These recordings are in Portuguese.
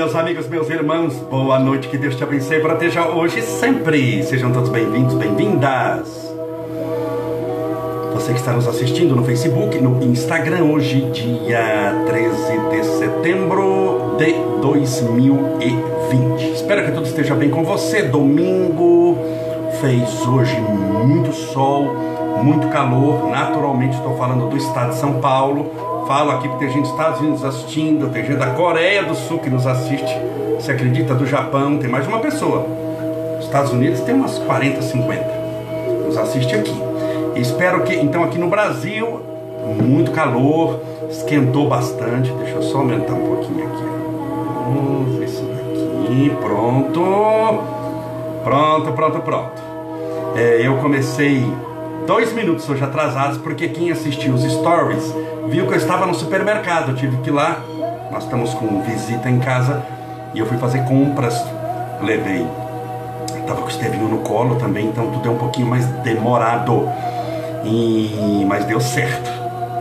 meus amigos, meus irmãos, boa noite, que Deus te abençoe e proteja hoje e sempre. Sejam todos bem-vindos, bem-vindas. Você que está nos assistindo no Facebook, no Instagram, hoje, dia 13 de setembro de 2020. Espero que tudo esteja bem com você. Domingo fez hoje muito sol, muito calor. Naturalmente, estou falando do estado de São Paulo falo aqui porque tem gente dos Estados Unidos assistindo, tem gente da Coreia do Sul que nos assiste. Você acredita? Do Japão, tem mais de uma pessoa. Estados Unidos tem umas 40, 50. Nos assiste aqui. espero que, então, aqui no Brasil, muito calor, esquentou bastante. Deixa eu só aumentar um pouquinho aqui. Vamos ver isso daqui. Pronto. Pronto, pronto, pronto. É, eu comecei dois minutos hoje atrasados, porque quem assistiu os stories viu que eu estava no supermercado. Eu tive que ir lá, nós estamos com visita em casa e eu fui fazer compras. Levei, estava com o Estevinho no colo também, então tudo é um pouquinho mais demorado. E, mas deu certo.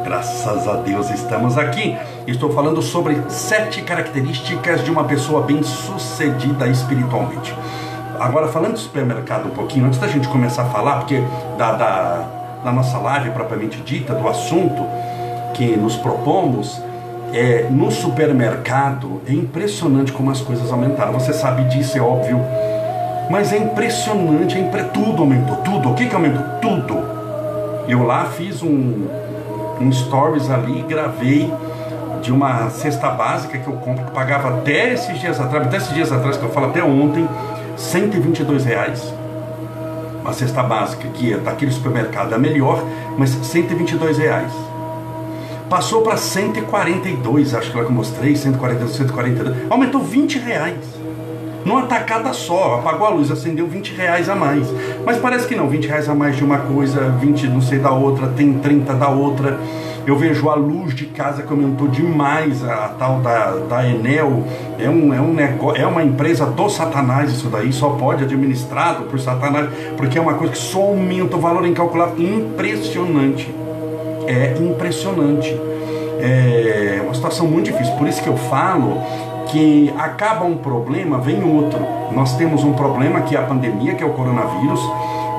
Graças a Deus estamos aqui. Estou falando sobre sete características de uma pessoa bem sucedida espiritualmente. Agora, falando do supermercado um pouquinho, antes da gente começar a falar, porque da, da, da nossa live propriamente dita, do assunto que nos propomos, é, no supermercado é impressionante como as coisas aumentaram. Você sabe disso, é óbvio. Mas é impressionante, é impre... tudo aumentou, tudo. O que, que aumentou? Tudo. Eu lá fiz um, um stories ali, gravei de uma cesta básica que eu compro, que pagava até esses dias atrás, até esses dias atrás, que eu falo até ontem, 122 reais. Uma cesta básica que é daquele supermercado é melhor, mas 122 reais. Passou para 142, acho que lá que eu mostrei, 142, 142. Aumentou 20 reais. Numa tacada só, apagou a luz, acendeu 20 reais a mais. Mas parece que não, 20 reais a mais de uma coisa, 20 não sei da outra, tem 30 da outra. Eu vejo a luz de casa que aumentou demais, a, a tal da, da Enel. É, um, é, um negócio, é uma empresa do Satanás isso daí, só pode administrado por Satanás, porque é uma coisa que só aumenta o valor incalculável. Impressionante. É impressionante. É uma situação muito difícil. Por isso que eu falo que acaba um problema, vem outro. Nós temos um problema que é a pandemia, que é o coronavírus,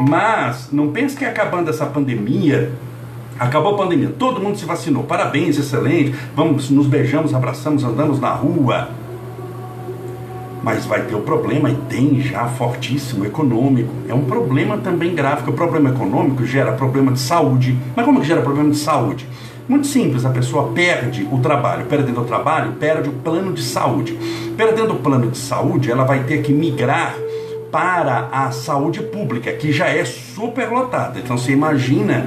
mas não pense que acabando essa pandemia Acabou a pandemia, todo mundo se vacinou. Parabéns, excelente. Vamos, nos beijamos, abraçamos, andamos na rua. Mas vai ter o problema, e tem já fortíssimo, econômico. É um problema também grave, o problema econômico gera problema de saúde. Mas como que gera problema de saúde? Muito simples, a pessoa perde o trabalho. Perdendo o trabalho, perde o plano de saúde. Perdendo o plano de saúde, ela vai ter que migrar para a saúde pública, que já é superlotada. Então você imagina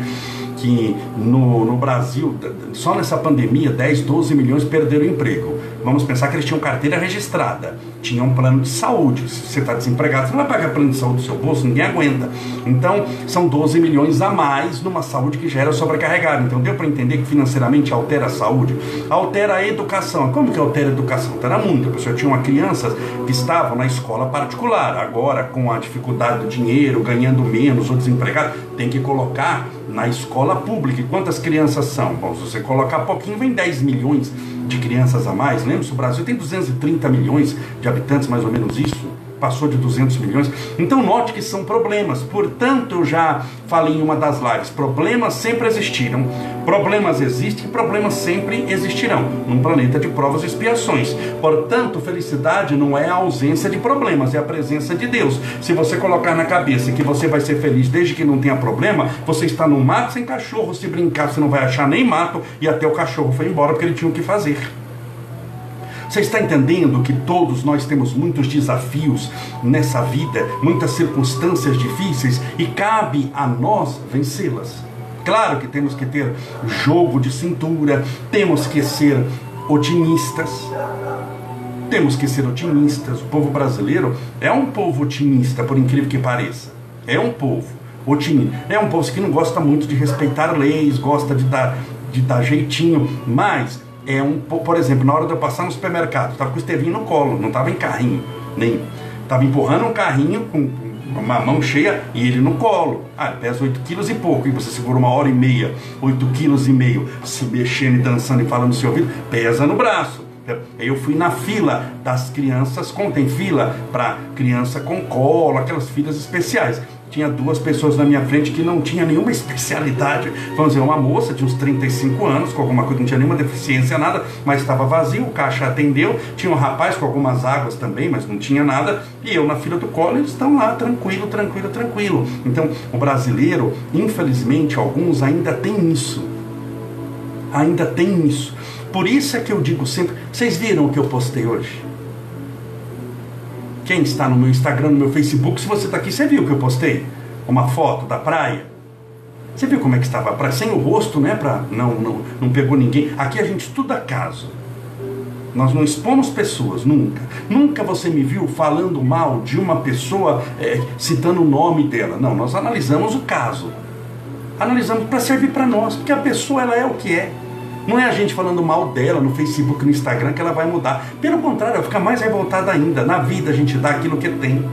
que no, no Brasil, só nessa pandemia, 10, 12 milhões perderam emprego. Vamos pensar que eles tinham carteira registrada, tinham um plano de saúde. Se você está desempregado, você não vai pagar plano de saúde do seu bolso, ninguém aguenta. Então, são 12 milhões a mais numa saúde que já era sobrecarregada. Então, deu para entender que financeiramente altera a saúde, altera a educação. Como que altera a educação? Altera muito. A pessoa tinha uma criança que estava na escola particular, agora com a dificuldade do dinheiro, ganhando menos ou desempregado, tem que colocar na escola pública. E quantas crianças são? Bom, se você colocar pouquinho, vem 10 milhões de crianças a mais. Lembra-se, o Brasil tem 230 milhões de habitantes, mais ou menos isso passou de 200 milhões. Então note que são problemas. Portanto, eu já falei em uma das lives, problemas sempre existiram, problemas existem, problemas sempre existirão num planeta de provas e expiações. Portanto, felicidade não é a ausência de problemas, é a presença de Deus. Se você colocar na cabeça que você vai ser feliz desde que não tenha problema, você está no mato sem cachorro, se brincar você não vai achar nem mato e até o cachorro foi embora porque ele tinha o que fazer. Você está entendendo que todos nós temos muitos desafios nessa vida, muitas circunstâncias difíceis e cabe a nós vencê-las? Claro que temos que ter jogo de cintura, temos que ser otimistas. Temos que ser otimistas. O povo brasileiro é um povo otimista, por incrível que pareça. É um povo otimista. É um povo que não gosta muito de respeitar leis, gosta de dar, de dar jeitinho, mas é um, por exemplo, na hora de eu passar no supermercado, estava com o Estevinho no colo, não estava em carrinho, nem estava empurrando um carrinho com uma mão cheia e ele no colo. Ah, pesa 8 quilos e pouco, e você segura uma hora e meia, 8 quilos e meio, se mexendo e dançando e falando no seu ouvido, pesa no braço. Eu fui na fila das crianças, contem fila para criança com colo, aquelas filas especiais tinha duas pessoas na minha frente que não tinha nenhuma especialidade. Vamos dizer, uma moça de uns 35 anos, com alguma coisa, não tinha nenhuma deficiência, nada, mas estava vazio, o caixa atendeu. Tinha um rapaz com algumas águas também, mas não tinha nada. E eu na fila do colo, eles estão lá, tranquilo, tranquilo, tranquilo. Então, o brasileiro, infelizmente, alguns ainda tem isso. Ainda tem isso. Por isso é que eu digo sempre, vocês viram o que eu postei hoje? Quem está no meu Instagram, no meu Facebook, se você está aqui, você viu que eu postei uma foto da praia? Você viu como é que estava a praia? Sem o rosto, né? Pra, não, não, não pegou ninguém. Aqui a gente estuda caso. Nós não expomos pessoas, nunca. Nunca você me viu falando mal de uma pessoa, é, citando o nome dela. Não, nós analisamos o caso. Analisamos para servir para nós, porque a pessoa ela é o que é. Não é a gente falando mal dela no Facebook, no Instagram que ela vai mudar. Pelo contrário, ela fica mais revoltada ainda. Na vida a gente dá aquilo que tem.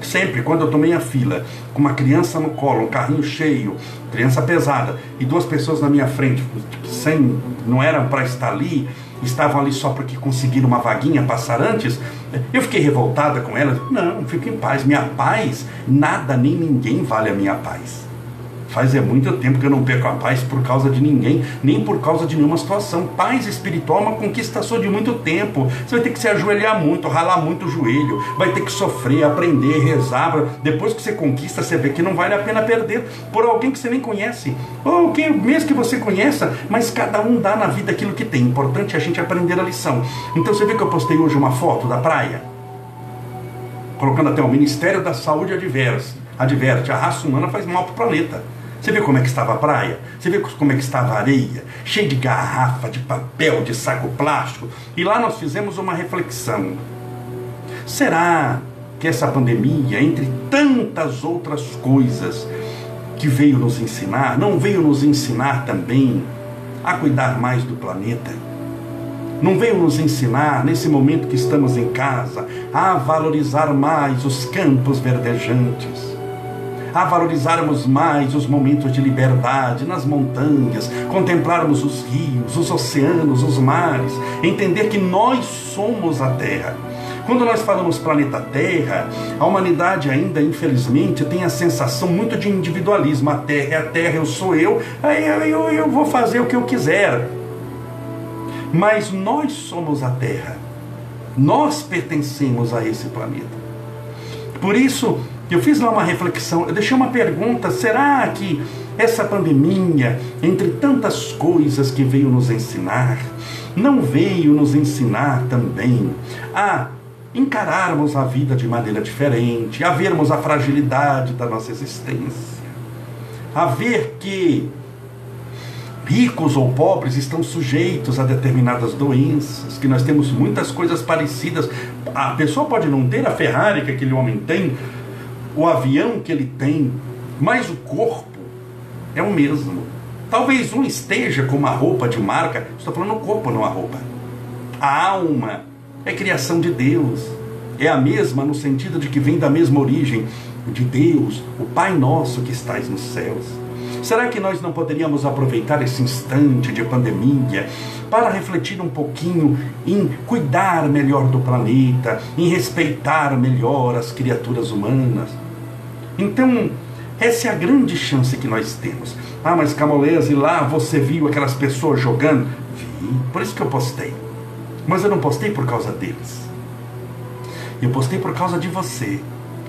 Sempre, quando eu tomei a fila, com uma criança no colo, um carrinho cheio, criança pesada, e duas pessoas na minha frente, sem, não eram para estar ali, estavam ali só porque conseguiram uma vaguinha passar antes, eu fiquei revoltada com elas. Não, fico em paz. Minha paz, nada nem ninguém vale a minha paz. Faz é muito tempo que eu não perco a paz por causa de ninguém, nem por causa de nenhuma situação. Paz espiritual é uma conquista só de muito tempo. Você vai ter que se ajoelhar muito, ralar muito o joelho, vai ter que sofrer, aprender, rezar. Depois que você conquista, você vê que não vale a pena perder por alguém que você nem conhece, ou que mesmo que você conheça, mas cada um dá na vida aquilo que tem. Importante é a gente aprender a lição. Então você vê que eu postei hoje uma foto da praia, colocando até o Ministério da Saúde adverte, adverte a raça humana faz mal para o planeta. Você vê como é que estava a praia? Você vê como é que estava a areia? Cheio de garrafa, de papel, de saco plástico. E lá nós fizemos uma reflexão. Será que essa pandemia, entre tantas outras coisas que veio nos ensinar, não veio nos ensinar também a cuidar mais do planeta? Não veio nos ensinar, nesse momento que estamos em casa, a valorizar mais os campos verdejantes? A valorizarmos mais os momentos de liberdade nas montanhas, contemplarmos os rios, os oceanos, os mares, entender que nós somos a Terra. Quando nós falamos planeta Terra, a humanidade ainda, infelizmente, tem a sensação muito de individualismo. A Terra é a Terra, eu sou eu, aí eu, eu, eu vou fazer o que eu quiser. Mas nós somos a Terra. Nós pertencemos a esse planeta. Por isso, eu fiz lá uma reflexão, eu deixei uma pergunta: será que essa pandemia, entre tantas coisas que veio nos ensinar, não veio nos ensinar também a encararmos a vida de maneira diferente, a vermos a fragilidade da nossa existência, a ver que ricos ou pobres estão sujeitos a determinadas doenças, que nós temos muitas coisas parecidas. A pessoa pode não ter a Ferrari que aquele homem tem, o avião que ele tem, mas o corpo é o mesmo. Talvez um esteja com uma roupa de marca, estou falando o corpo, não a roupa. A alma é criação de Deus, é a mesma no sentido de que vem da mesma origem de Deus, o Pai nosso que estás nos céus. Será que nós não poderíamos aproveitar esse instante de pandemia para refletir um pouquinho em cuidar melhor do planeta, em respeitar melhor as criaturas humanas? Então, essa é a grande chance que nós temos. Ah, mas Camolese, lá você viu aquelas pessoas jogando? Vi, por isso que eu postei. Mas eu não postei por causa deles. Eu postei por causa de você.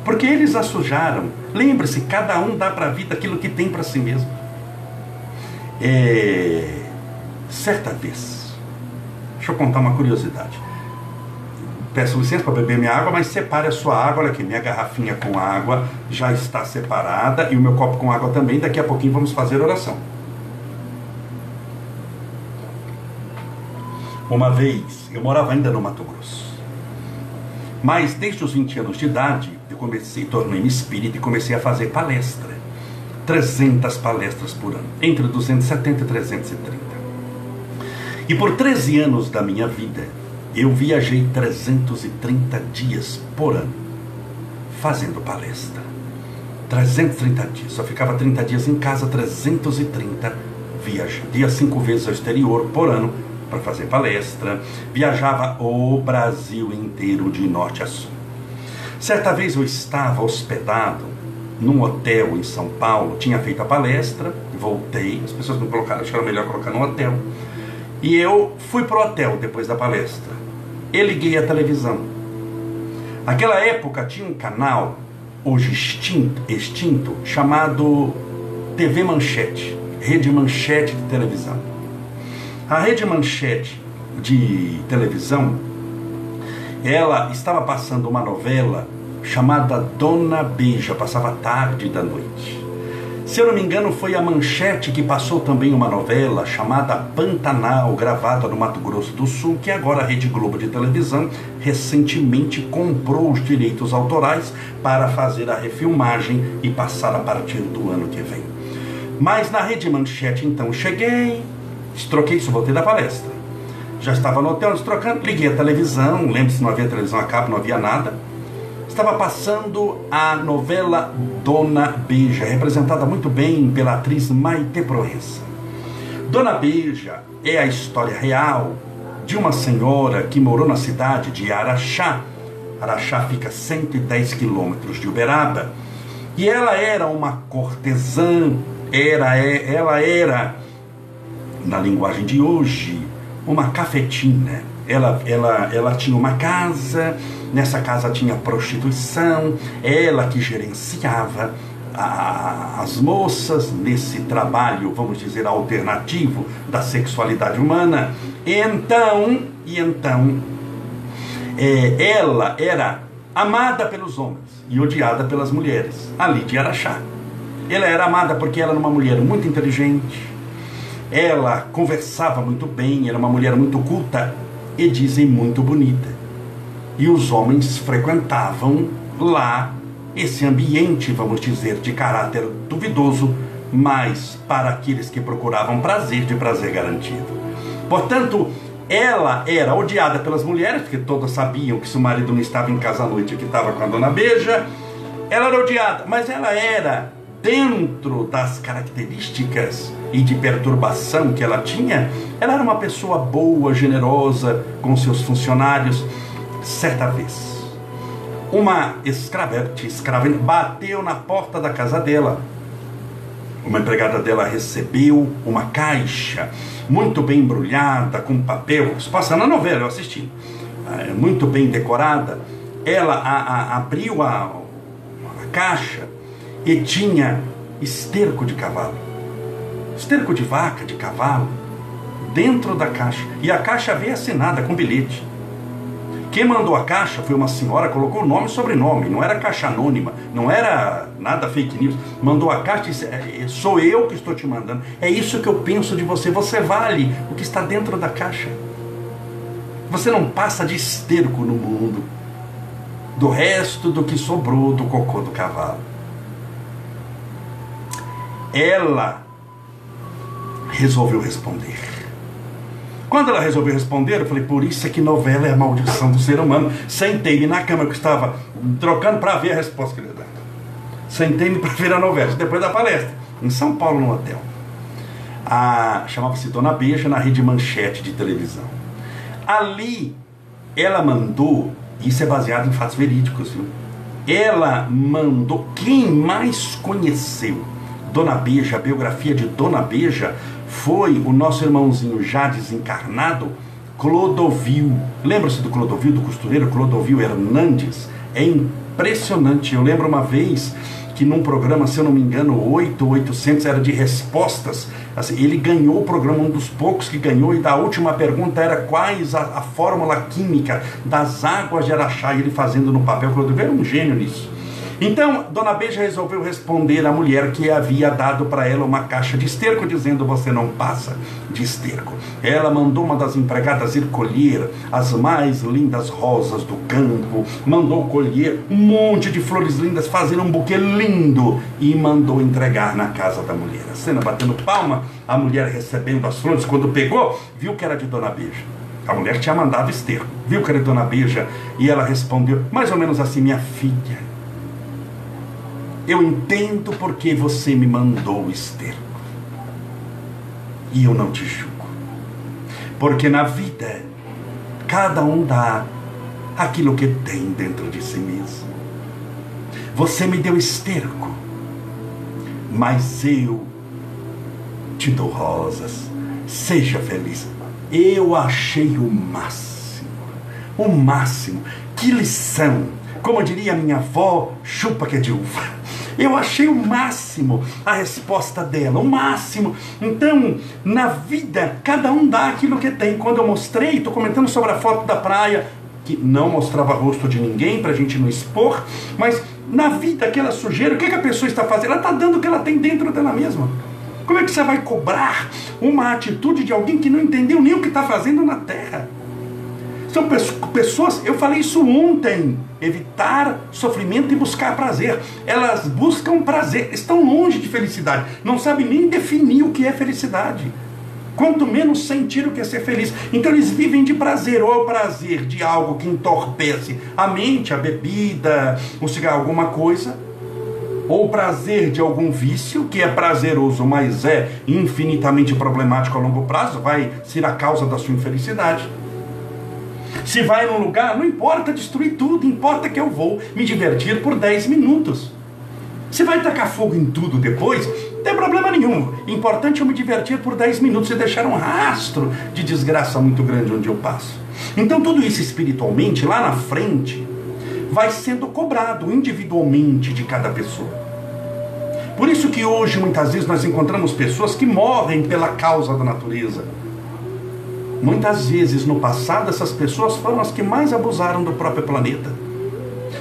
Porque eles a sujaram. Lembre-se, cada um dá para a vida aquilo que tem para si mesmo. É... Certa vez, deixa eu contar uma curiosidade peço licença para beber minha água, mas separe a sua água. Olha aqui, minha garrafinha com água já está separada e o meu copo com água também. Daqui a pouquinho vamos fazer oração. Uma vez, eu morava ainda no Mato Grosso. Mas desde os 20 anos de idade, eu comecei, tornei-me espírita e comecei a fazer palestra. 300 palestras por ano, entre 270 e 330. E por 13 anos da minha vida, eu viajei 330 dias por ano fazendo palestra. 330 dias. Só ficava 30 dias em casa, 330 viagens. Dia cinco vezes ao exterior por ano para fazer palestra, viajava o Brasil inteiro de norte a sul. Certa vez eu estava hospedado num hotel em São Paulo, tinha feito a palestra, voltei, as pessoas me colocaram, acharam melhor colocar no hotel. E eu fui pro hotel depois da palestra. E liguei a televisão. Naquela época tinha um canal, hoje extinto, extinto chamado TV Manchete, Rede Manchete de televisão. A Rede Manchete de televisão, ela estava passando uma novela chamada Dona Beija, passava tarde da noite. Se eu não me engano, foi a Manchete que passou também uma novela chamada Pantanal, gravada no Mato Grosso do Sul, que agora a Rede Globo de televisão recentemente comprou os direitos autorais para fazer a refilmagem e passar a partir do ano que vem. Mas na Rede Manchete, então, cheguei, troquei isso, voltei da palestra. Já estava no hotel, trocando, liguei a televisão, lembre-se, não havia televisão a cabo, não havia nada estava passando a novela Dona Beija, representada muito bem pela atriz Maite Proença. Dona Beija é a história real de uma senhora que morou na cidade de Araxá. Araxá fica a 110 quilômetros de Uberaba. E ela era uma cortesã, era, é, ela era, na linguagem de hoje, uma cafetina. Ela, ela, ela tinha uma casa Nessa casa tinha prostituição, ela que gerenciava a, as moças nesse trabalho, vamos dizer, alternativo da sexualidade humana. Então, e então, é, ela era amada pelos homens e odiada pelas mulheres, ali de Araxá. Ela era amada porque ela era uma mulher muito inteligente, ela conversava muito bem, era uma mulher muito culta e dizem muito bonita e os homens frequentavam lá esse ambiente, vamos dizer, de caráter duvidoso, mas para aqueles que procuravam prazer, de prazer garantido. Portanto, ela era odiada pelas mulheres, porque todas sabiam que se o marido não estava em casa à noite, que estava com a dona Beija, ela era odiada, mas ela era, dentro das características e de perturbação que ela tinha, ela era uma pessoa boa, generosa com seus funcionários Certa vez, uma escravete, escrava, bateu na porta da casa dela. Uma empregada dela recebeu uma caixa muito bem embrulhada, com papel, passando na novela, eu assisti, é, muito bem decorada. Ela a, a, abriu a, a caixa e tinha esterco de cavalo, esterco de vaca, de cavalo, dentro da caixa. E a caixa veio assinada com bilhete. Quem mandou a caixa foi uma senhora, colocou nome e sobrenome, não era caixa anônima, não era nada fake news. Mandou a caixa e disse: é, é, Sou eu que estou te mandando. É isso que eu penso de você. Você vale o que está dentro da caixa. Você não passa de esterco no mundo do resto do que sobrou do cocô do cavalo. Ela resolveu responder. Quando ela resolveu responder, eu falei, por isso é que novela é a maldição do ser humano. Sentei-me na cama que estava trocando para ver a resposta que ele dar. Sentei-me para ver a novela, depois da palestra, em São Paulo, no hotel. Chamava-se Dona Beija, na rede Manchete de televisão. Ali, ela mandou, isso é baseado em fatos verídicos, viu? Ela mandou, quem mais conheceu Dona Beija, a biografia de Dona Beija, foi o nosso irmãozinho já desencarnado, Clodovil. Lembra-se do Clodovil, do costureiro Clodovil Hernandes? É impressionante. Eu lembro uma vez que num programa, se eu não me engano, 8 ou 800 era de respostas. Assim, ele ganhou o programa, um dos poucos que ganhou, e da última pergunta era quais a, a fórmula química das águas de Araxá, ele fazendo no papel. Clodovil era um gênio nisso. Então, Dona Beija resolveu responder à mulher que havia dado para ela uma caixa de esterco, dizendo: Você não passa de esterco. Ela mandou uma das empregadas ir colher as mais lindas rosas do campo, mandou colher um monte de flores lindas, fazer um buquê lindo e mandou entregar na casa da mulher. A cena batendo palma, a mulher recebendo as flores, quando pegou, viu que era de Dona Beija. A mulher tinha mandado esterco, viu que era de Dona Beija e ela respondeu, mais ou menos assim: Minha filha eu entendo porque você me mandou esterco. E eu não te julgo. Porque na vida, cada um dá aquilo que tem dentro de si mesmo. Você me deu esterco, mas eu te dou rosas. Seja feliz. Eu achei o máximo. O máximo. Que lição. Como diria minha avó, chupa que é de uva. Eu achei o máximo a resposta dela, o máximo. Então, na vida, cada um dá aquilo que tem. Quando eu mostrei, estou comentando sobre a foto da praia, que não mostrava rosto de ninguém para a gente não expor, mas na vida, aquela sujeira, o que, que a pessoa está fazendo? Ela está dando o que ela tem dentro dela mesma. Como é que você vai cobrar uma atitude de alguém que não entendeu nem o que está fazendo na terra? São pessoas, eu falei isso ontem, evitar sofrimento e buscar prazer. Elas buscam prazer, estão longe de felicidade, não sabem nem definir o que é felicidade. Quanto menos sentir o que é ser feliz. Então eles vivem de prazer, ou prazer de algo que entorpece a mente, a bebida, o cigarro, alguma coisa, ou prazer de algum vício, que é prazeroso, mas é infinitamente problemático a longo prazo, vai ser a causa da sua infelicidade. Se vai num lugar, não importa destruir tudo, importa que eu vou me divertir por 10 minutos. Se vai tacar fogo em tudo depois, não tem problema nenhum. Importante eu me divertir por 10 minutos e deixar um rastro de desgraça muito grande onde eu passo. Então, tudo isso espiritualmente, lá na frente, vai sendo cobrado individualmente de cada pessoa. Por isso que hoje, muitas vezes, nós encontramos pessoas que morrem pela causa da natureza Muitas vezes no passado, essas pessoas foram as que mais abusaram do próprio planeta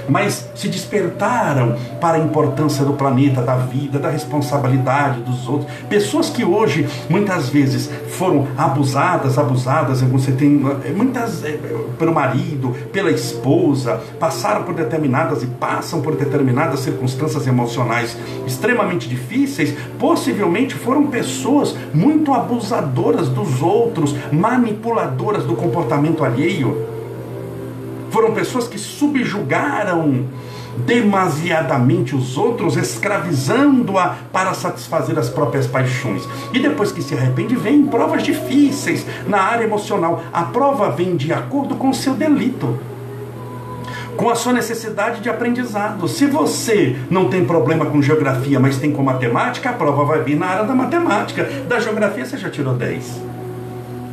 mas se despertaram para a importância do planeta, da vida, da responsabilidade dos outros. Pessoas que hoje muitas vezes foram abusadas, abusadas, você tem eh, muitas é, pelo marido, pela esposa, passaram por determinadas e passam por determinadas circunstâncias emocionais extremamente difíceis, possivelmente foram pessoas muito abusadoras dos outros, manipuladoras do comportamento alheio foram pessoas que subjugaram demasiadamente os outros, escravizando-a para satisfazer as próprias paixões. E depois que se arrepende, vem provas difíceis na área emocional. A prova vem de acordo com o seu delito. Com a sua necessidade de aprendizado. Se você não tem problema com geografia, mas tem com matemática, a prova vai vir na área da matemática. Da geografia você já tirou 10.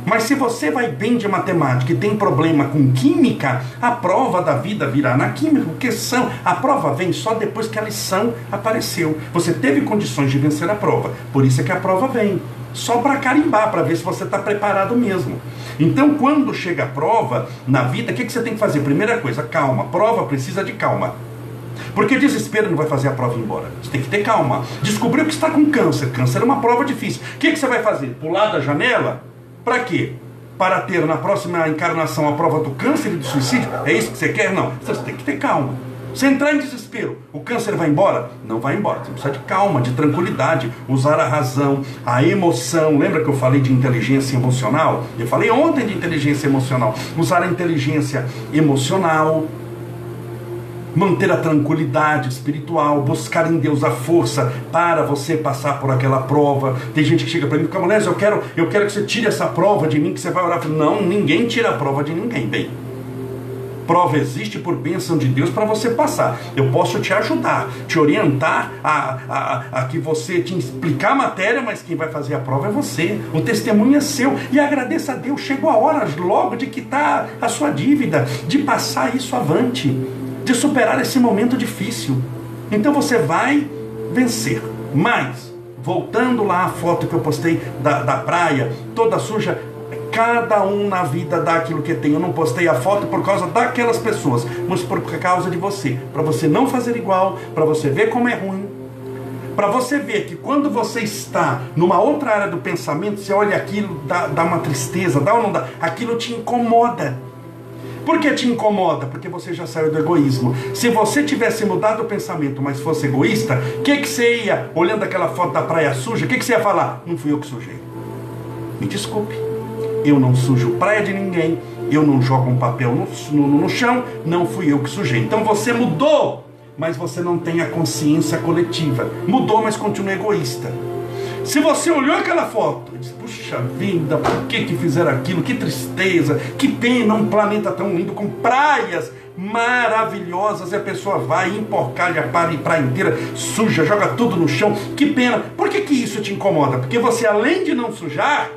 Mas se você vai bem de matemática e tem problema com química, a prova da vida virá na química, porque são, a prova vem só depois que a lição apareceu. Você teve condições de vencer a prova, por isso é que a prova vem. Só para carimbar, para ver se você está preparado mesmo. Então, quando chega a prova na vida, o que, que você tem que fazer? Primeira coisa, calma. Prova precisa de calma. Porque desespero não vai fazer a prova ir embora. Você tem que ter calma. Descobriu que está com câncer. Câncer é uma prova difícil. O que, que você vai fazer? Pular da janela? Para quê? Para ter na próxima encarnação a prova do câncer e do suicídio? É isso que você quer? Não. Você tem que ter calma. Se entrar em desespero, o câncer vai embora? Não vai embora. Você precisa de calma, de tranquilidade, usar a razão, a emoção. Lembra que eu falei de inteligência emocional? Eu falei ontem de inteligência emocional. Usar a inteligência emocional, manter a tranquilidade espiritual, buscar em Deus a força para você passar por aquela prova. Tem gente que chega para mim, Camonés, eu quero, eu quero que você tire essa prova de mim, que você vai orar. Não, ninguém tira a prova de ninguém. Bem, prova existe por bênção de Deus para você passar. Eu posso te ajudar, te orientar a, a, a, que você te explicar a matéria, mas quem vai fazer a prova é você. O testemunho é seu. E agradeça a Deus, chegou a hora logo de quitar a sua dívida, de passar isso avante de superar esse momento difícil. Então você vai vencer. Mas, voltando lá à foto que eu postei da, da praia, toda suja, cada um na vida dá aquilo que tem. Eu não postei a foto por causa daquelas pessoas, mas por causa de você. Para você não fazer igual, para você ver como é ruim. Para você ver que quando você está numa outra área do pensamento, você olha aquilo, dá, dá uma tristeza, dá ou não dá? Aquilo te incomoda. Por que te incomoda? Porque você já saiu do egoísmo. Se você tivesse mudado o pensamento, mas fosse egoísta, o que, que você ia, olhando aquela foto da praia suja, o que, que você ia falar? Não fui eu que sujei. Me desculpe. Eu não sujo praia de ninguém. Eu não jogo um papel no, no, no chão. Não fui eu que sujei. Então você mudou, mas você não tem a consciência coletiva. Mudou, mas continua egoísta. Se você olhou aquela foto e disse, puxa vida, por que, que fizeram aquilo? Que tristeza, que pena, um planeta tão lindo, com praias maravilhosas, e a pessoa vai, emporcalha a praia inteira, suja, joga tudo no chão. Que pena. Por que, que isso te incomoda? Porque você, além de não sujar,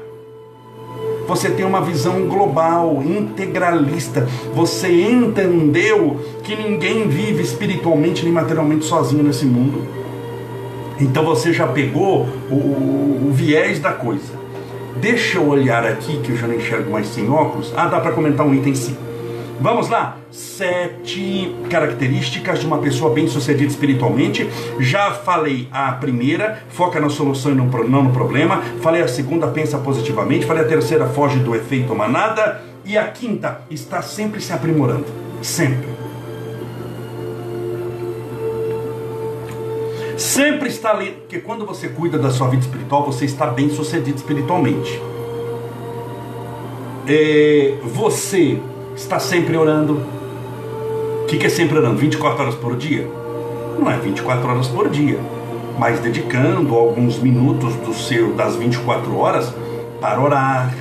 você tem uma visão global, integralista. Você entendeu que ninguém vive espiritualmente nem materialmente sozinho nesse mundo. Então você já pegou o, o, viés da coisa. Deixa eu olhar aqui, que eu já não enxergo mais sem óculos. Ah, dá para comentar um item sim. Vamos lá? Sete características de uma pessoa bem-sucedida espiritualmente. Já falei a primeira, foca na solução e não no problema. Falei a segunda, pensa positivamente. Falei a terceira, foge do efeito manada. E a quinta, está sempre se aprimorando. Sempre. Sempre está ali, porque quando você cuida da sua vida espiritual, você está bem sucedido espiritualmente. É, você está sempre orando. O que, que é sempre orando? 24 horas por dia? Não é 24 horas por dia, mas dedicando alguns minutos do seu das 24 horas para orar,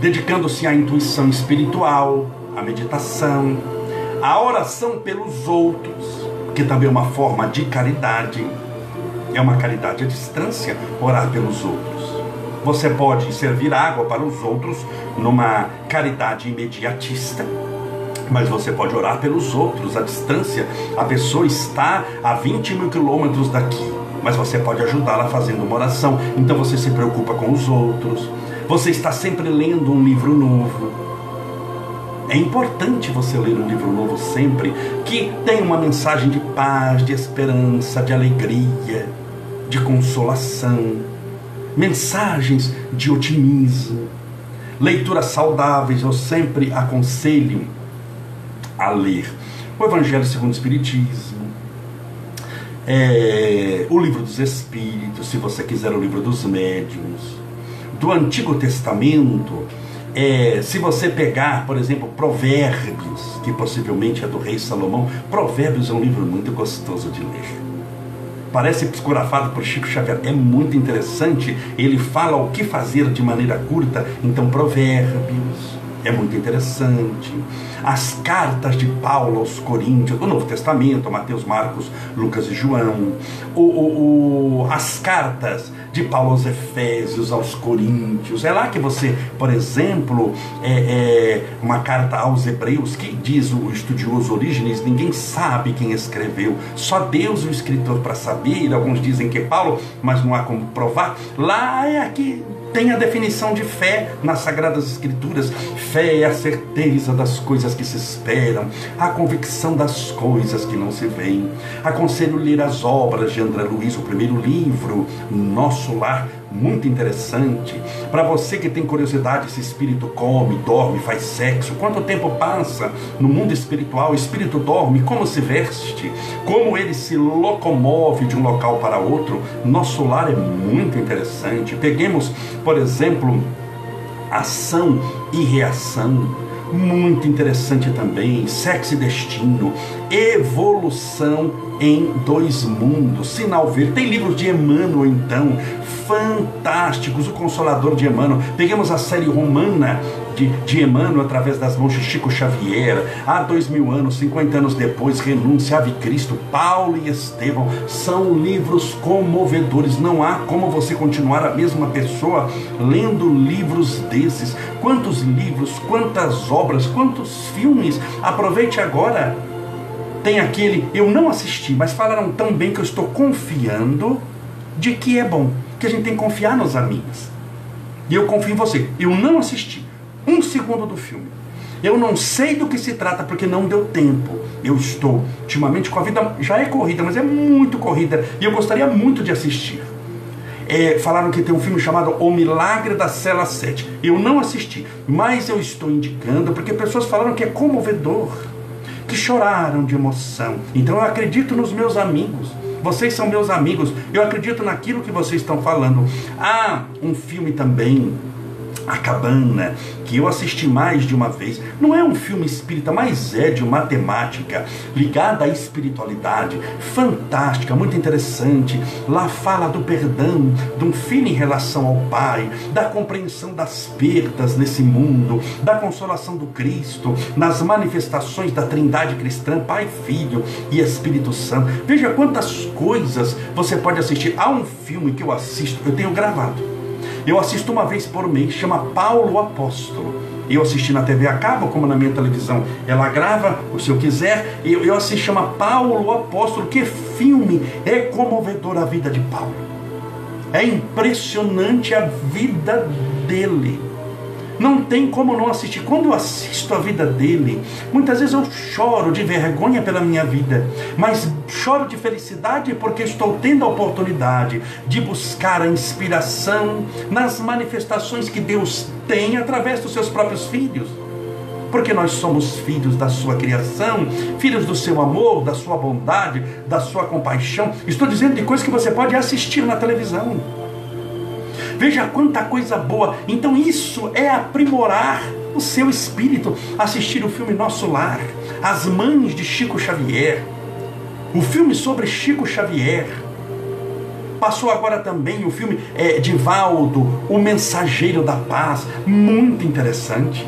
dedicando-se à intuição espiritual, à meditação, à oração pelos outros que também é uma forma de caridade. É uma caridade à distância orar pelos outros. Você pode servir água para os outros numa caridade imediatista, mas você pode orar pelos outros à distância. A pessoa está a 20 mil quilômetros daqui, mas você pode ajudá-la fazendo uma oração. Então você se preocupa com os outros. Você está sempre lendo um livro novo é importante você ler um livro novo sempre que tem uma mensagem de paz, de esperança, de alegria, de consolação, mensagens de otimismo, leituras saudáveis. Eu sempre aconselho a ler o Evangelho segundo o Espiritismo, é, o Livro dos Espíritos, se você quiser, o Livro dos Médiuns, do Antigo Testamento é, se você pegar, por exemplo, Provérbios, que possivelmente é do rei Salomão, Provérbios é um livro muito gostoso de ler. Parece psicografado por Chico Xavier, é muito interessante. Ele fala o que fazer de maneira curta, então, Provérbios é muito interessante. As cartas de Paulo aos Coríntios, do Novo Testamento, Mateus, Marcos, Lucas e João. O, o, o, as cartas de Paulo aos Efésios, aos Coríntios. É lá que você, por exemplo, é, é uma carta aos Hebreus, que diz o estudioso Orígenes, ninguém sabe quem escreveu, só Deus o escritor para saber. Alguns dizem que é Paulo, mas não há como provar. Lá é aqui tem a definição de fé nas Sagradas Escrituras. Fé é a certeza das coisas que se esperam, a convicção das coisas que não se veem. Aconselho ler as obras de André Luiz, o primeiro livro, Nosso Lar, muito interessante. Para você que tem curiosidade se espírito come, dorme, faz sexo, quanto tempo passa no mundo espiritual, o espírito dorme, como se veste, como ele se locomove de um local para outro, nosso lar é muito interessante. Peguemos, por exemplo, ação e reação muito interessante também, sexo e destino, evolução em dois mundos, sinal verde. Tem livros de Emmanuel então, fantásticos, o Consolador de Emmanuel. Peguemos a série romana de, de Emmanuel através das mãos de Chico Xavier, há dois mil anos, 50 anos depois, Renúncia, Ave Cristo, Paulo e Estevão, são livros comovedores. Não há como você continuar a mesma pessoa lendo livros desses. Quantos livros, quantas obras, quantos filmes. Aproveite agora. Tem aquele, eu não assisti, mas falaram tão bem que eu estou confiando de que é bom, que a gente tem que confiar nos amigos. E eu confio em você. Eu não assisti, um segundo do filme. Eu não sei do que se trata porque não deu tempo. Eu estou, ultimamente, com a vida já é corrida, mas é muito corrida. E eu gostaria muito de assistir. É, falaram que tem um filme chamado O Milagre da Cela 7. Eu não assisti, mas eu estou indicando porque pessoas falaram que é comovedor, que choraram de emoção. Então eu acredito nos meus amigos. Vocês são meus amigos. Eu acredito naquilo que vocês estão falando. Há um filme também a Cabana, que eu assisti mais de uma vez, não é um filme espírita, mas é de uma temática ligada à espiritualidade, fantástica, muito interessante. Lá fala do perdão, de um filho em relação ao pai, da compreensão das perdas nesse mundo, da consolação do Cristo, nas manifestações da Trindade cristã, Pai, Filho e Espírito Santo. Veja quantas coisas você pode assistir. Há um filme que eu assisto, eu tenho gravado eu assisto uma vez por mês, chama Paulo Apóstolo. Eu assisti na TV a cabo, como na minha televisão. Ela grava, se eu quiser. Eu, eu assisto, chama Paulo Apóstolo. Que filme é comovedor a vida de Paulo. É impressionante a vida dele. Não tem como não assistir. Quando eu assisto a vida dele, muitas vezes eu choro de vergonha pela minha vida, mas choro de felicidade porque estou tendo a oportunidade de buscar a inspiração nas manifestações que Deus tem através dos seus próprios filhos porque nós somos filhos da sua criação, filhos do seu amor, da sua bondade, da sua compaixão. Estou dizendo de coisas que você pode assistir na televisão. Veja quanta coisa boa. Então isso é aprimorar o seu espírito. Assistir o filme Nosso Lar, As Mães de Chico Xavier, o filme sobre Chico Xavier. Passou agora também o filme é, Divaldo, O Mensageiro da Paz, muito interessante.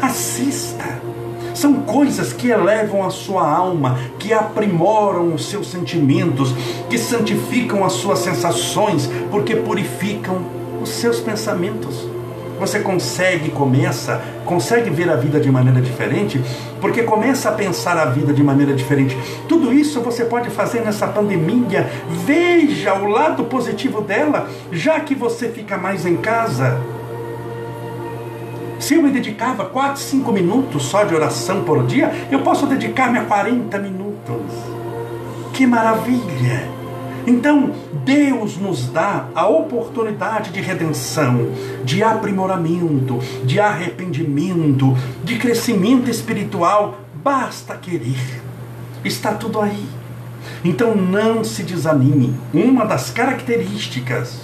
Assista. São coisas que elevam a sua alma, que aprimoram os seus sentimentos, que santificam as suas sensações, porque purificam os seus pensamentos. Você consegue, começa, consegue ver a vida de maneira diferente, porque começa a pensar a vida de maneira diferente. Tudo isso você pode fazer nessa pandemia. Veja o lado positivo dela, já que você fica mais em casa se eu me dedicava 4, 5 minutos só de oração por dia, eu posso dedicar-me a 40 minutos. Que maravilha! Então, Deus nos dá a oportunidade de redenção, de aprimoramento, de arrependimento, de crescimento espiritual. Basta querer. Está tudo aí. Então não se desanime. Uma das características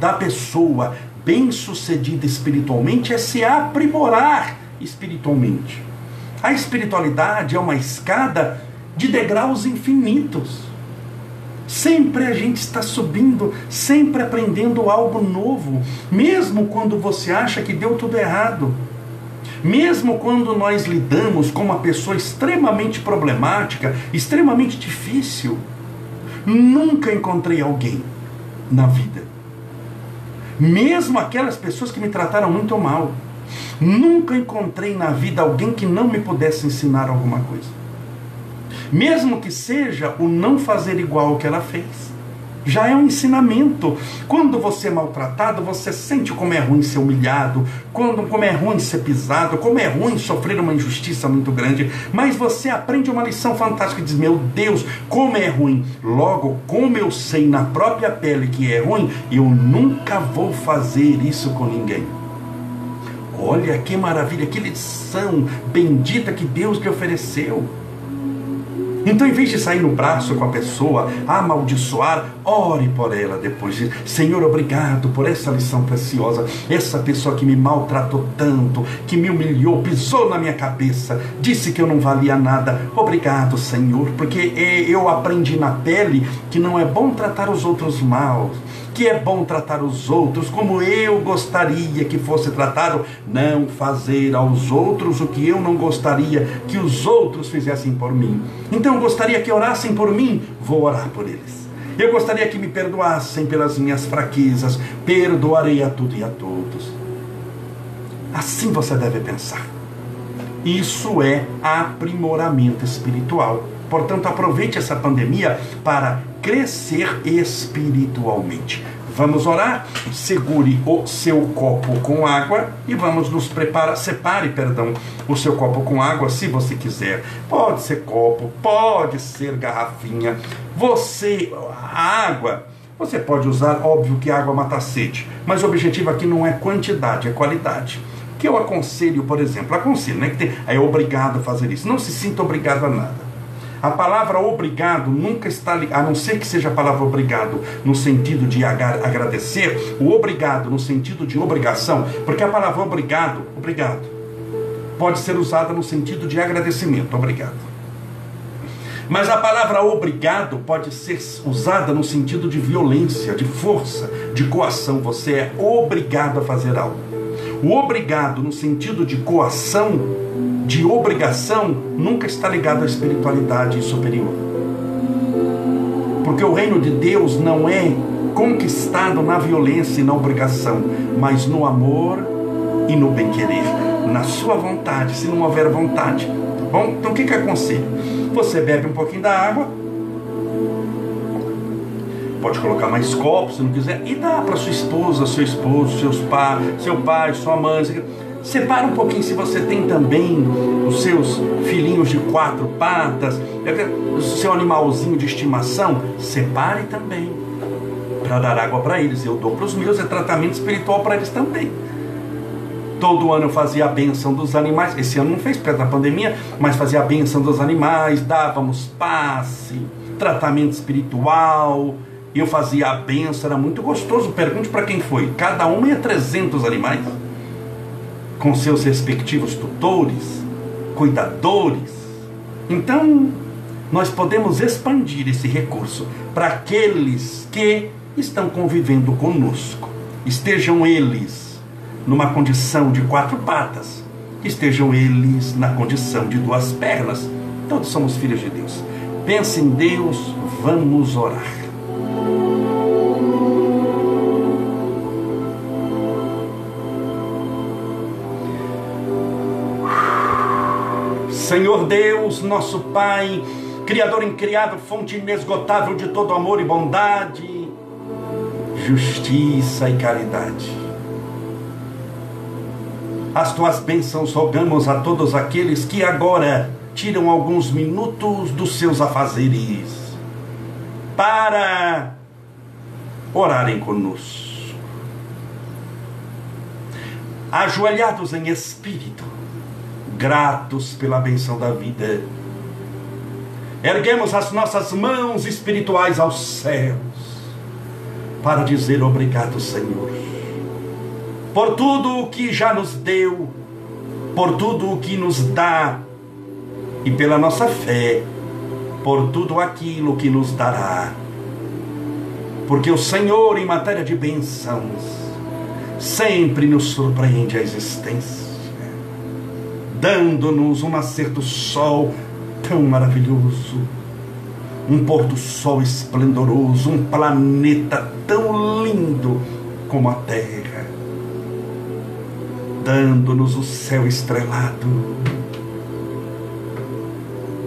da pessoa bem-sucedida espiritualmente é se aprimorar espiritualmente. A espiritualidade é uma escada de degraus infinitos. Sempre a gente está subindo, sempre aprendendo algo novo, mesmo quando você acha que deu tudo errado. Mesmo quando nós lidamos com uma pessoa extremamente problemática, extremamente difícil, nunca encontrei alguém na vida mesmo aquelas pessoas que me trataram muito mal. Nunca encontrei na vida alguém que não me pudesse ensinar alguma coisa. Mesmo que seja o não fazer igual ao que ela fez já é um ensinamento. Quando você é maltratado, você sente como é ruim ser humilhado, quando, como é ruim ser pisado, como é ruim sofrer uma injustiça muito grande. Mas você aprende uma lição fantástica e diz: Meu Deus, como é ruim. Logo, como eu sei na própria pele que é ruim, eu nunca vou fazer isso com ninguém. Olha que maravilha, que lição bendita que Deus lhe ofereceu. Então, em vez de sair no braço com a pessoa, amaldiçoar, ore por ela depois. Senhor, obrigado por essa lição preciosa. Essa pessoa que me maltratou tanto, que me humilhou, pisou na minha cabeça, disse que eu não valia nada. Obrigado, Senhor, porque eu aprendi na pele que não é bom tratar os outros mal que é bom tratar os outros como eu gostaria que fosse tratado, não fazer aos outros o que eu não gostaria que os outros fizessem por mim. Então eu gostaria que orassem por mim, vou orar por eles. Eu gostaria que me perdoassem pelas minhas fraquezas, perdoarei a tudo e a todos. Assim você deve pensar. Isso é aprimoramento espiritual. Portanto, aproveite essa pandemia para crescer espiritualmente. Vamos orar? Segure o seu copo com água e vamos nos preparar. Separe, perdão, o seu copo com água se você quiser. Pode ser copo, pode ser garrafinha. Você, a água, você pode usar, óbvio que água mata sede, mas o objetivo aqui não é quantidade, é qualidade. Que eu aconselho, por exemplo, aconselho, né, que tem, é obrigado a fazer isso. Não se sinta obrigado a nada. A palavra obrigado nunca está ligada, a não ser que seja a palavra obrigado no sentido de agradecer, o obrigado no sentido de obrigação, porque a palavra obrigado, obrigado, pode ser usada no sentido de agradecimento, obrigado. Mas a palavra obrigado pode ser usada no sentido de violência, de força, de coação. Você é obrigado a fazer algo. O obrigado no sentido de coação, de obrigação, nunca está ligado à espiritualidade superior. Porque o reino de Deus não é conquistado na violência e na obrigação, mas no amor e no bem-querer, na sua vontade, se não houver vontade. Tá bom? Então o que, que aconselho? Você bebe um pouquinho da água, pode colocar mais copos se não quiser, e dá para sua esposa, seu esposo, seus pa, seu pai, sua mãe. Separa um pouquinho se você tem também os seus filhinhos de quatro patas, o seu animalzinho de estimação, separe também para dar água para eles. Eu dou para os meus, é tratamento espiritual para eles também. Todo ano eu fazia a benção dos animais. Esse ano não fez perto da pandemia, mas fazia a benção dos animais, dávamos passe, tratamento espiritual. Eu fazia a benção, era muito gostoso. Pergunte para quem foi. Cada um ia 300 animais, com seus respectivos tutores, cuidadores. Então, nós podemos expandir esse recurso para aqueles que estão convivendo conosco. Estejam eles numa condição de quatro patas, estejam eles na condição de duas pernas. Todos somos filhos de Deus. Pense em Deus, vamos orar. Senhor Deus, nosso Pai, Criador incriado, fonte inesgotável de todo amor e bondade, justiça e caridade as tuas bênçãos rogamos a todos aqueles que agora tiram alguns minutos dos seus afazeres para orarem conosco. Ajoelhados em espírito, gratos pela benção da vida, erguemos as nossas mãos espirituais aos céus para dizer obrigado, Senhor por tudo o que já nos deu, por tudo o que nos dá, e pela nossa fé, por tudo aquilo que nos dará. Porque o Senhor, em matéria de bênçãos, sempre nos surpreende a existência, dando-nos um nascer do sol tão maravilhoso, um pôr do sol esplendoroso, um planeta tão lindo como a Terra. Dando-nos o céu estrelado,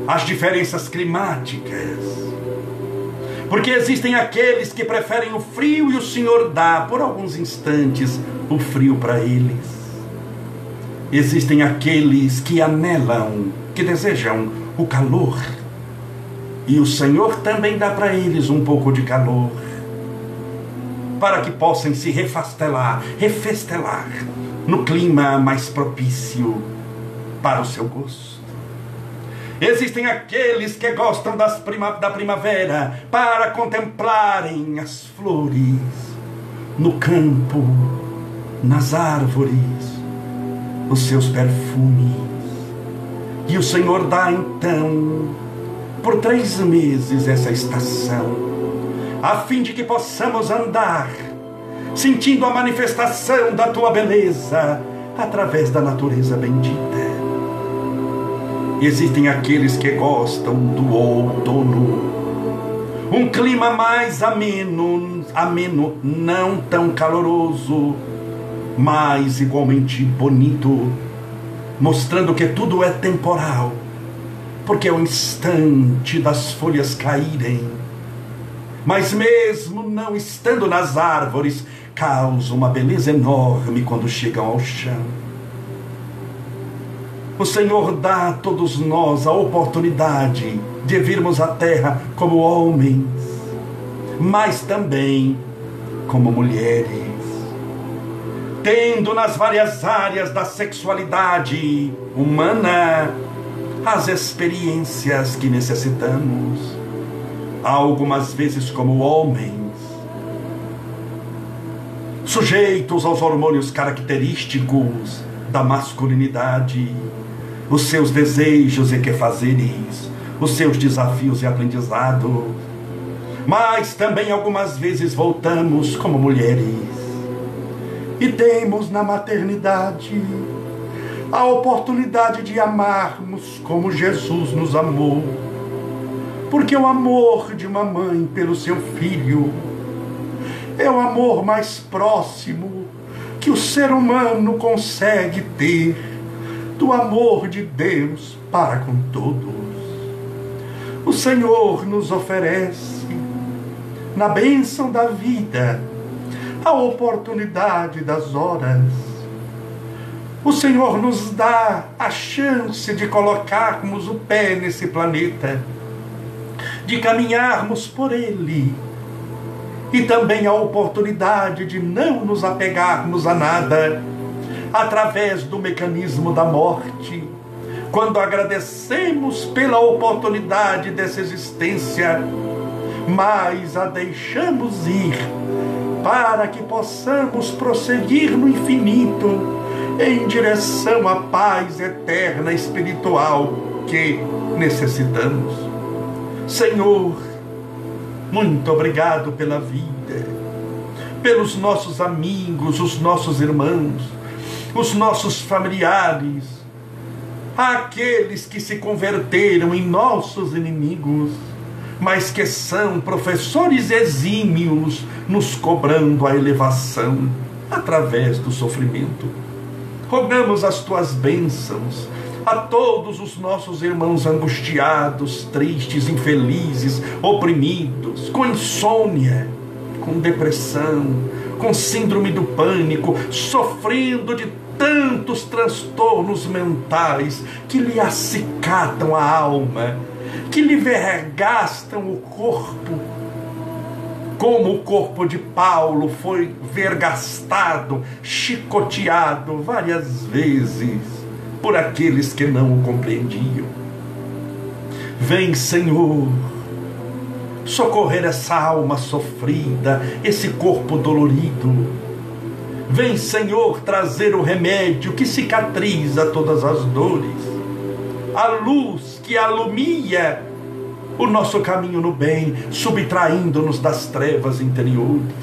as diferenças climáticas, porque existem aqueles que preferem o frio e o Senhor dá por alguns instantes o frio para eles. Existem aqueles que anelam, que desejam o calor, e o Senhor também dá para eles um pouco de calor, para que possam se refastelar, refestelar no clima mais propício para o seu gosto. Existem aqueles que gostam prima, da primavera para contemplarem as flores no campo, nas árvores, os seus perfumes. E o Senhor dá então, por três meses, essa estação, a fim de que possamos andar sentindo a manifestação da tua beleza através da natureza bendita. Existem aqueles que gostam do outono, um clima mais ameno, ameno, não tão caloroso, mas igualmente bonito, mostrando que tudo é temporal, porque é o instante das folhas caírem. Mas mesmo não estando nas árvores, causa uma beleza enorme quando chegam ao chão. O Senhor dá a todos nós a oportunidade de virmos à terra como homens, mas também como mulheres, tendo nas várias áreas da sexualidade humana as experiências que necessitamos, algumas vezes como homens, sujeitos aos hormônios característicos da masculinidade, os seus desejos e quefazeres, os seus desafios e aprendizado. Mas também algumas vezes voltamos como mulheres e temos na maternidade a oportunidade de amarmos como Jesus nos amou. Porque o amor de uma mãe pelo seu filho é o amor mais próximo que o ser humano consegue ter do amor de Deus para com todos. O Senhor nos oferece, na bênção da vida, a oportunidade das horas. O Senhor nos dá a chance de colocarmos o pé nesse planeta, de caminharmos por ele, e também a oportunidade de não nos apegarmos a nada através do mecanismo da morte. Quando agradecemos pela oportunidade dessa existência, mas a deixamos ir para que possamos prosseguir no infinito em direção à paz eterna espiritual que necessitamos. Senhor, muito obrigado pela vida, pelos nossos amigos, os nossos irmãos, os nossos familiares, aqueles que se converteram em nossos inimigos, mas que são professores exímios, nos cobrando a elevação através do sofrimento. Rogamos as tuas bênçãos a todos os nossos irmãos angustiados, tristes, infelizes, oprimidos, com insônia, com depressão, com síndrome do pânico, sofrendo de tantos transtornos mentais que lhe acicatam a alma, que lhe vergastam o corpo, como o corpo de Paulo foi vergastado, chicoteado várias vezes por aqueles que não o compreendiam. Vem, Senhor, socorrer essa alma sofrida, esse corpo dolorido Vem, Senhor, trazer o remédio que cicatriza todas as dores, a luz que alumia o nosso caminho no bem, subtraindo-nos das trevas interiores.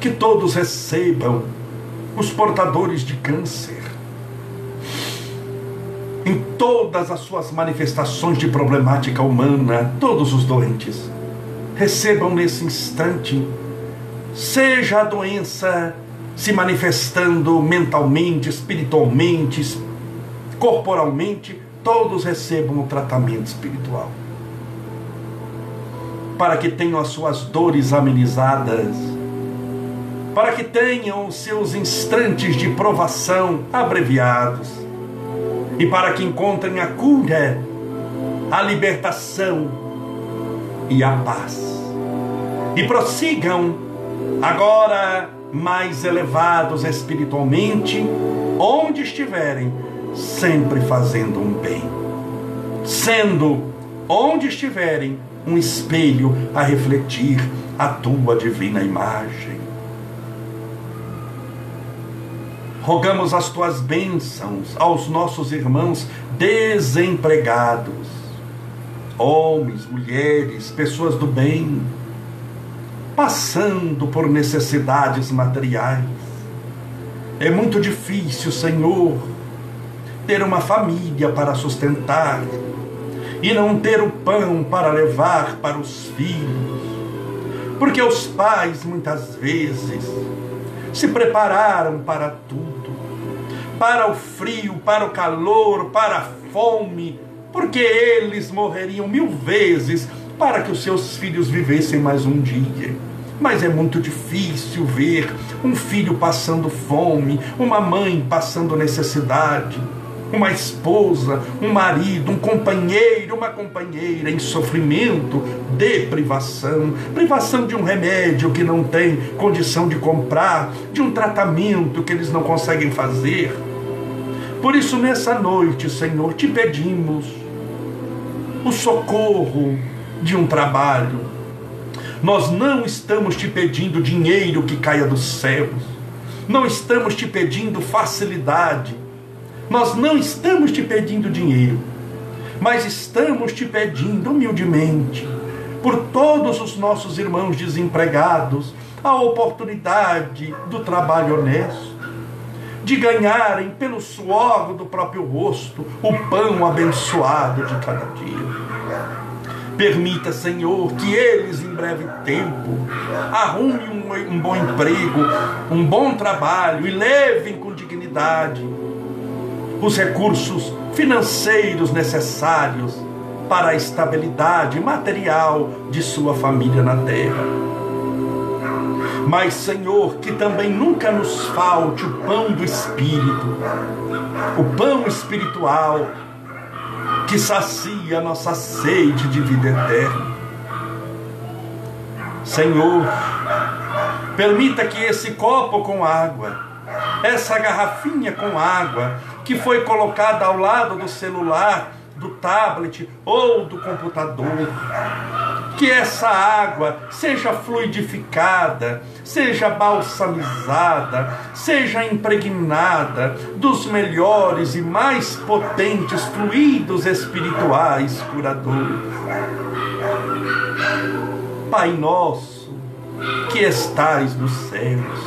Que todos recebam os portadores de câncer, em todas as suas manifestações de problemática humana, todos os doentes, recebam nesse instante seja a doença se manifestando mentalmente, espiritualmente, corporalmente, todos recebam o tratamento espiritual. Para que tenham as suas dores amenizadas, para que tenham os seus instantes de provação abreviados, e para que encontrem a cura, a libertação e a paz. E prossigam agora mais elevados espiritualmente, onde estiverem, sempre fazendo um bem, sendo onde estiverem um espelho a refletir a tua divina imagem. Rogamos as tuas bênçãos aos nossos irmãos desempregados, homens, mulheres, pessoas do bem, passando por necessidades materiais. É muito difícil, Senhor, ter uma família para sustentar e não ter o pão para levar para os filhos. Porque os pais muitas vezes se prepararam para tudo, para o frio, para o calor, para a fome, porque eles morreriam mil vezes para que os seus filhos vivessem mais um dia. Mas é muito difícil ver um filho passando fome, uma mãe passando necessidade, uma esposa, um marido, um companheiro, uma companheira em sofrimento de privação, privação de um remédio que não tem condição de comprar, de um tratamento que eles não conseguem fazer. Por isso, nessa noite, Senhor, te pedimos o socorro de um trabalho. Nós não estamos te pedindo dinheiro que caia dos céus, não estamos te pedindo facilidade, nós não estamos te pedindo dinheiro, mas estamos te pedindo humildemente por todos os nossos irmãos desempregados a oportunidade do trabalho honesto, de ganharem pelo suor do próprio rosto o pão abençoado de cada dia. Permita, Senhor, que eles em breve tempo arrumem um, um bom emprego, um bom trabalho e levem com dignidade os recursos financeiros necessários para a estabilidade material de sua família na terra. Mas, Senhor, que também nunca nos falte o pão do Espírito, o pão espiritual que sacia a nossa sede de vida eterna. Senhor, permita que esse copo com água, essa garrafinha com água, que foi colocada ao lado do celular, do tablet ou do computador, que essa água seja fluidificada, seja balsamizada, seja impregnada dos melhores e mais potentes fluidos espirituais curadores. Pai nosso, que estais nos céus,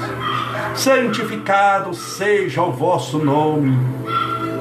santificado seja o vosso nome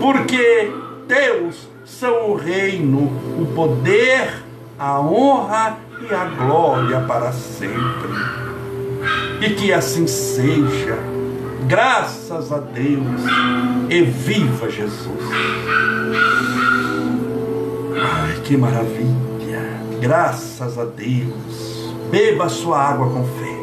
porque Deus são o reino, o poder, a honra e a glória para sempre. E que assim seja, graças a Deus, e viva Jesus. Ai, que maravilha, graças a Deus. Beba sua água com fé.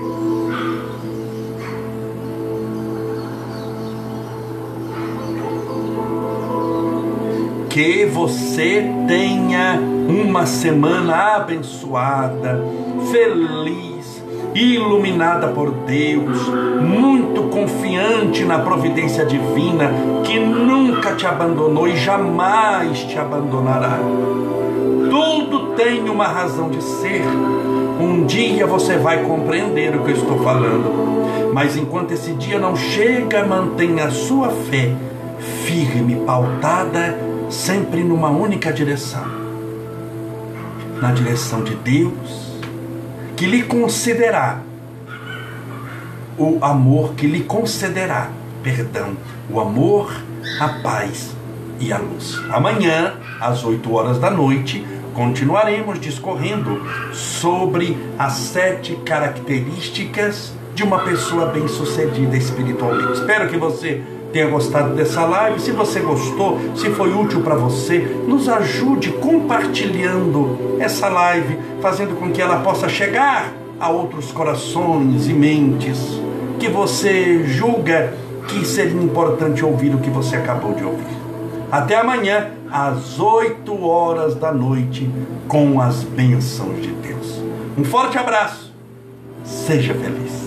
Que você tenha uma semana abençoada, feliz, iluminada por Deus, muito confiante na providência divina que nunca te abandonou e jamais te abandonará. Tudo tem uma razão de ser. Um dia você vai compreender o que eu estou falando. Mas enquanto esse dia não chega, mantenha a sua fé firme, pautada sempre numa única direção na direção de Deus, que lhe concederá o amor, que lhe concederá, perdão, o amor, a paz e a luz. Amanhã, às 8 horas da noite, continuaremos discorrendo sobre as sete características de uma pessoa bem-sucedida espiritualmente. Espero que você tenha gostado dessa live. Se você gostou, se foi útil para você, nos ajude compartilhando essa live, fazendo com que ela possa chegar a outros corações e mentes que você julga que seria importante ouvir o que você acabou de ouvir. Até amanhã, às 8 horas da noite, com as bênçãos de Deus. Um forte abraço. Seja feliz.